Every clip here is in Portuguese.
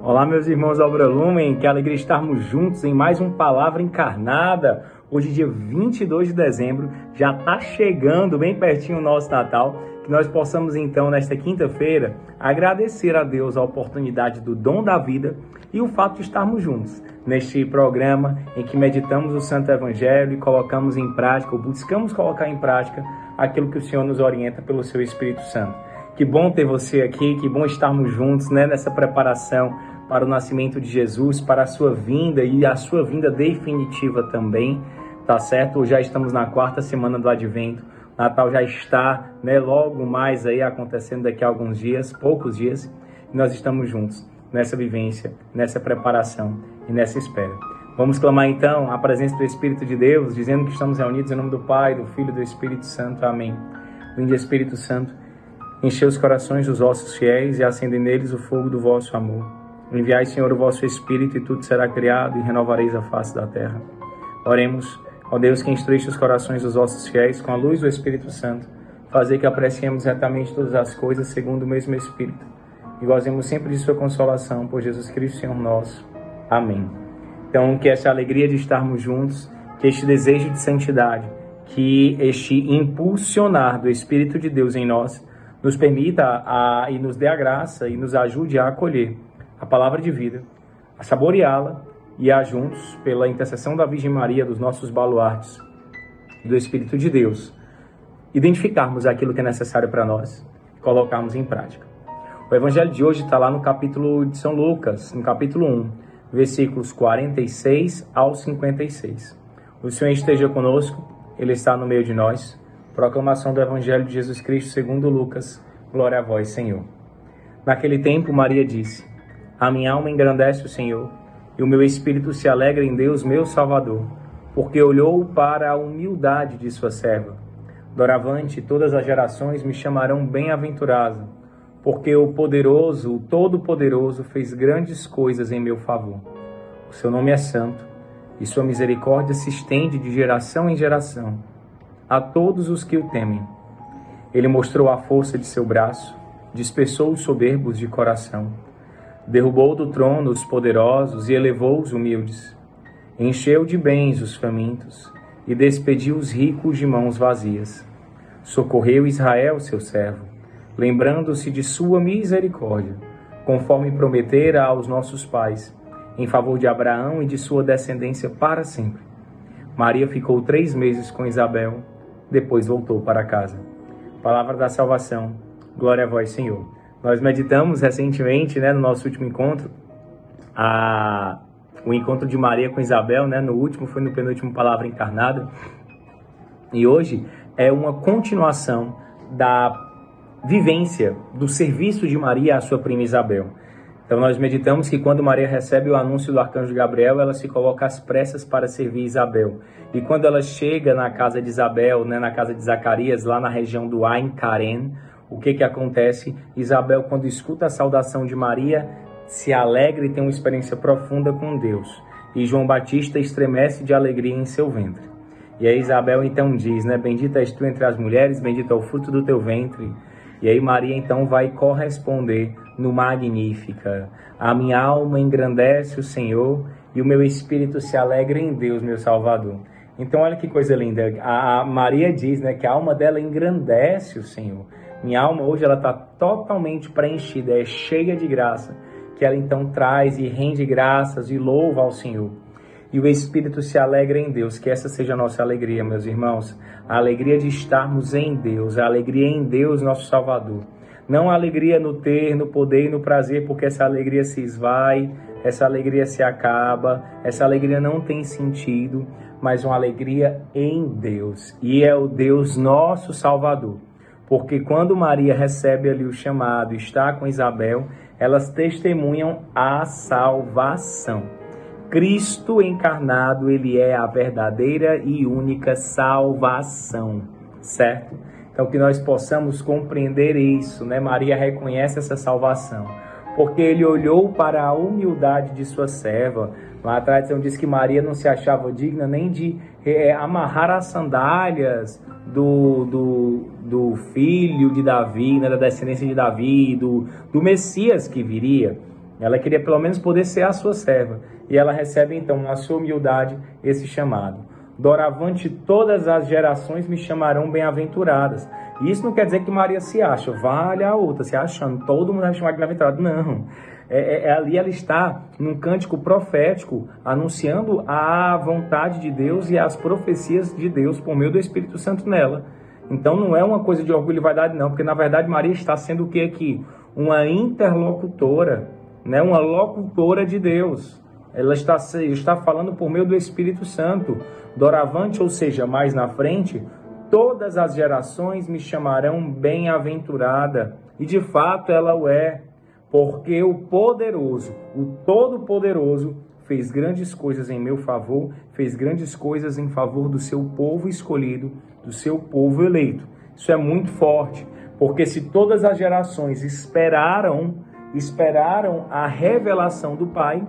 Olá, meus irmãos da Obra Lumen, que alegria estarmos juntos em mais um Palavra Encarnada. Hoje, dia 22 de dezembro, já está chegando bem pertinho o nosso Natal. Que nós possamos então, nesta quinta-feira, agradecer a Deus a oportunidade do dom da vida e o fato de estarmos juntos neste programa em que meditamos o Santo Evangelho e colocamos em prática, ou buscamos colocar em prática, aquilo que o Senhor nos orienta pelo seu Espírito Santo. Que bom ter você aqui, que bom estarmos juntos né, nessa preparação para o nascimento de Jesus, para a sua vinda e a sua vinda definitiva também, tá certo? Já estamos na quarta semana do Advento. Natal já está, né, logo mais aí acontecendo daqui a alguns dias, poucos dias, e nós estamos juntos nessa vivência, nessa preparação e nessa espera. Vamos clamar então a presença do Espírito de Deus, dizendo que estamos reunidos em nome do Pai, do Filho e do Espírito Santo. Amém. Vinde Espírito Santo Enchei os corações dos vossos fiéis e acendei neles o fogo do vosso amor. Enviai, Senhor, o vosso Espírito e tudo será criado e renovareis a face da terra. Oremos, ó Deus que instruíste os corações dos vossos fiéis com a luz do Espírito Santo, fazer que apreciemos retamente todas as coisas segundo o mesmo Espírito e gozemos sempre de sua consolação por Jesus Cristo, Senhor nosso. Amém. Então, que essa alegria de estarmos juntos, que este desejo de santidade, que este impulsionar do Espírito de Deus em nós, nos permita a, e nos dê a graça e nos ajude a acolher a palavra de vida, a saboreá-la e a juntos, pela intercessão da Virgem Maria, dos nossos baluartes, do Espírito de Deus, identificarmos aquilo que é necessário para nós e colocarmos em prática. O Evangelho de hoje está lá no capítulo de São Lucas, no capítulo 1, versículos 46 ao 56. O Senhor esteja conosco, Ele está no meio de nós. Proclamação do Evangelho de Jesus Cristo segundo Lucas. Glória a vós, Senhor. Naquele tempo, Maria disse: A minha alma engrandece o Senhor, e o meu espírito se alegra em Deus, meu Salvador, porque olhou para a humildade de sua serva. Doravante, todas as gerações me chamarão bem-aventurada, porque o poderoso, o todo-poderoso, fez grandes coisas em meu favor. O seu nome é santo, e sua misericórdia se estende de geração em geração a todos os que o temem. Ele mostrou a força de seu braço, dispersou os soberbos de coração, derrubou do trono os poderosos e elevou os humildes, encheu de bens os famintos e despediu os ricos de mãos vazias. Socorreu Israel, seu servo, lembrando-se de sua misericórdia, conforme prometera aos nossos pais, em favor de Abraão e de sua descendência para sempre. Maria ficou três meses com Isabel depois voltou para casa. Palavra da salvação, glória a vós, Senhor. Nós meditamos recentemente, né, no nosso último encontro, a, o encontro de Maria com Isabel, né, no último foi no penúltimo Palavra Encarnada, e hoje é uma continuação da vivência do serviço de Maria à sua prima Isabel. Então nós meditamos que quando Maria recebe o anúncio do arcanjo Gabriel, ela se coloca às pressas para servir Isabel. E quando ela chega na casa de Isabel, né, na casa de Zacarias, lá na região do Ain Karen, o que que acontece? Isabel, quando escuta a saudação de Maria, se alegra e tem uma experiência profunda com Deus. E João Batista estremece de alegria em seu ventre. E aí Isabel então diz, né, bendita és tu entre as mulheres, bendito é o fruto do teu ventre. E aí Maria então vai corresponder no Magnífica. A minha alma engrandece o Senhor e o meu espírito se alegra em Deus, meu Salvador. Então olha que coisa linda. A Maria diz, né, que a alma dela engrandece o Senhor. Minha alma hoje ela está totalmente preenchida, é cheia de graça, que ela então traz e rende graças e louva ao Senhor e o Espírito se alegra em Deus. Que essa seja a nossa alegria, meus irmãos. A alegria de estarmos em Deus, a alegria em Deus, nosso Salvador. Não a alegria no ter, no poder e no prazer, porque essa alegria se esvai, essa alegria se acaba, essa alegria não tem sentido, mas uma alegria em Deus. E é o Deus nosso Salvador. Porque quando Maria recebe ali o chamado, está com Isabel, elas testemunham a salvação. Cristo encarnado, ele é a verdadeira e única salvação, certo? Então que nós possamos compreender isso, né? Maria reconhece essa salvação, porque ele olhou para a humildade de sua serva. A tradição diz que Maria não se achava digna nem de é, amarrar as sandálias do, do, do filho de Davi, né, da descendência de Davi, do, do Messias que viria. Ela queria pelo menos poder ser a sua serva. E ela recebe então, na sua humildade, esse chamado. Doravante todas as gerações me chamarão bem-aventuradas. Isso não quer dizer que Maria se acha, vale a outra, se achando, todo mundo vai chamar de bem-aventurado. Não. É, é, é, ali ela está num cântico profético, anunciando a vontade de Deus e as profecias de Deus por meio do Espírito Santo nela. Então não é uma coisa de orgulho e vaidade, não, porque na verdade Maria está sendo o que aqui? Uma interlocutora, né? uma locutora de Deus. Ela está, está falando por meio do Espírito Santo. Doravante, ou seja, mais na frente, todas as gerações me chamarão bem-aventurada. E de fato ela o é, porque o poderoso, o todo-poderoso, fez grandes coisas em meu favor, fez grandes coisas em favor do seu povo escolhido, do seu povo eleito. Isso é muito forte, porque se todas as gerações esperaram, esperaram a revelação do Pai,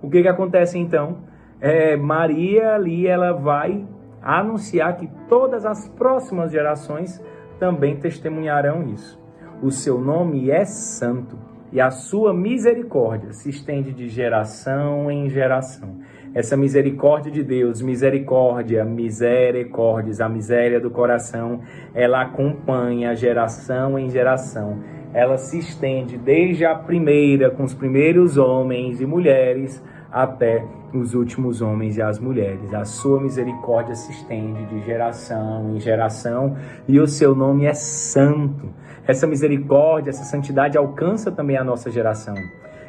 o que, que acontece então? É, Maria ali ela vai anunciar que todas as próximas gerações também testemunharão isso. O seu nome é santo e a sua misericórdia se estende de geração em geração. Essa misericórdia de Deus, misericórdia, misericórdias, a miséria do coração, ela acompanha geração em geração. Ela se estende desde a primeira, com os primeiros homens e mulheres, até os últimos homens e as mulheres. A sua misericórdia se estende de geração em geração e o seu nome é santo. Essa misericórdia, essa santidade alcança também a nossa geração.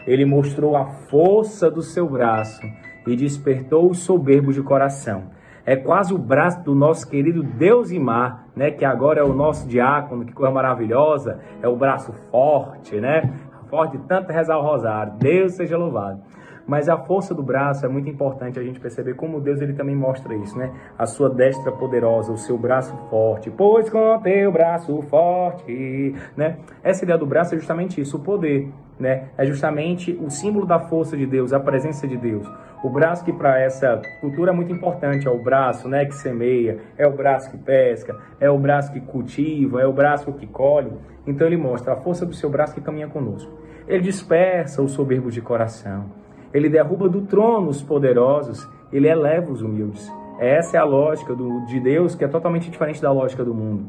Ele mostrou a força do seu braço e despertou os soberbos de coração. É quase o braço do nosso querido Deus Imar, né, que agora é o nosso diácono, que coisa maravilhosa, é o braço forte, né? Forte tanto rezar o rosário. Deus seja louvado. Mas a força do braço é muito importante a gente perceber como Deus ele também mostra isso, né? A sua destra poderosa, o seu braço forte, pois com teu braço forte, né? Essa ideia do braço é justamente isso, o poder, né? É justamente o símbolo da força de Deus, a presença de Deus. O braço que para essa cultura é muito importante, é o braço, né, que semeia, é o braço que pesca, é o braço que cultiva, é o braço que colhe. Então ele mostra a força do seu braço que caminha conosco. Ele dispersa os soberbos de coração. Ele derruba do trono os poderosos, ele eleva os humildes. Essa é a lógica do, de Deus, que é totalmente diferente da lógica do mundo.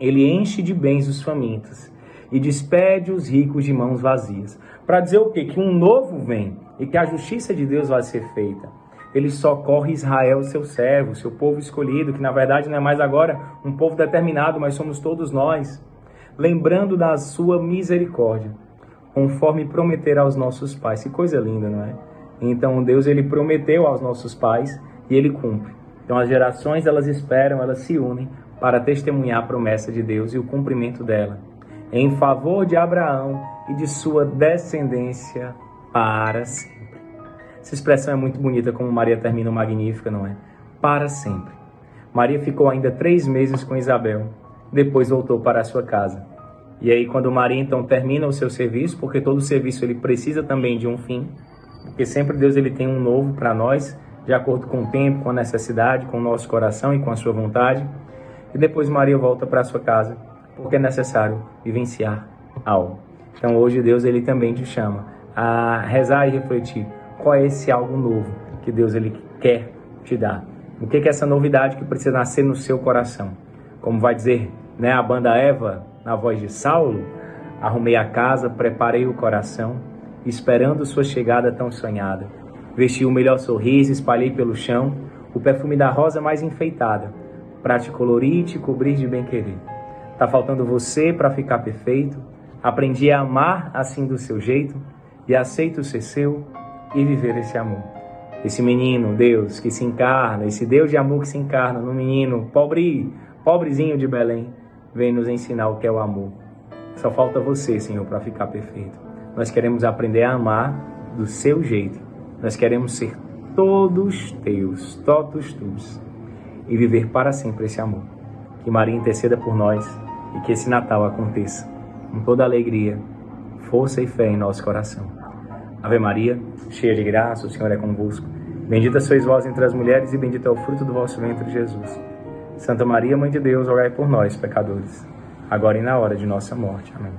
Ele enche de bens os famintos e despede os ricos de mãos vazias. Para dizer o quê? Que um novo vem e que a justiça de Deus vai ser feita. Ele socorre Israel, seu servo, seu povo escolhido, que na verdade não é mais agora um povo determinado, mas somos todos nós. Lembrando da sua misericórdia conforme prometer aos nossos pais. Que coisa linda, não é? Então Deus ele prometeu aos nossos pais e ele cumpre. Então as gerações elas esperam, elas se unem para testemunhar a promessa de Deus e o cumprimento dela em favor de Abraão e de sua descendência para sempre. Essa expressão é muito bonita, como Maria termina o Magnífica, não é? Para sempre. Maria ficou ainda três meses com Isabel, depois voltou para a sua casa. E aí quando Maria então termina o seu serviço, porque todo serviço ele precisa também de um fim, porque sempre Deus ele tem um novo para nós, de acordo com o tempo, com a necessidade, com o nosso coração e com a sua vontade. E depois Maria volta para sua casa, porque é necessário vivenciar algo. Então hoje Deus ele também te chama a rezar e refletir qual é esse algo novo que Deus ele quer te dar. O que é essa novidade que precisa nascer no seu coração? Como vai dizer, né, a banda Eva, na voz de Saulo, arrumei a casa, preparei o coração, esperando sua chegada tão sonhada. Vesti o melhor sorriso, espalhei pelo chão o perfume da rosa mais enfeitada, para te colorir e te cobrir de bem-querer. Tá faltando você para ficar perfeito? Aprendi a amar assim do seu jeito e aceito ser seu e viver esse amor. Esse menino, Deus, que se encarna, esse Deus de amor que se encarna no menino pobre, pobrezinho de Belém, vem nos ensinar o que é o amor. Só falta você, Senhor, para ficar perfeito. Nós queremos aprender a amar do seu jeito. Nós queremos ser todos teus, todos teus, e viver para sempre esse amor. Que Maria interceda por nós e que esse Natal aconteça com toda alegria, força e fé em nosso coração. Ave Maria, cheia de graça, o Senhor é convosco. Bendita sois vós entre as mulheres e bendito é o fruto do vosso ventre, Jesus. Santa Maria, Mãe de Deus, rogai por nós, pecadores, agora e na hora de nossa morte. Amém.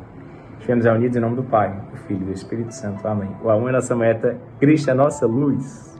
Estivemos reunidos em nome do Pai, do Filho e do Espírito Santo. Amém. O amor é nossa meta, Cristo é nossa luz.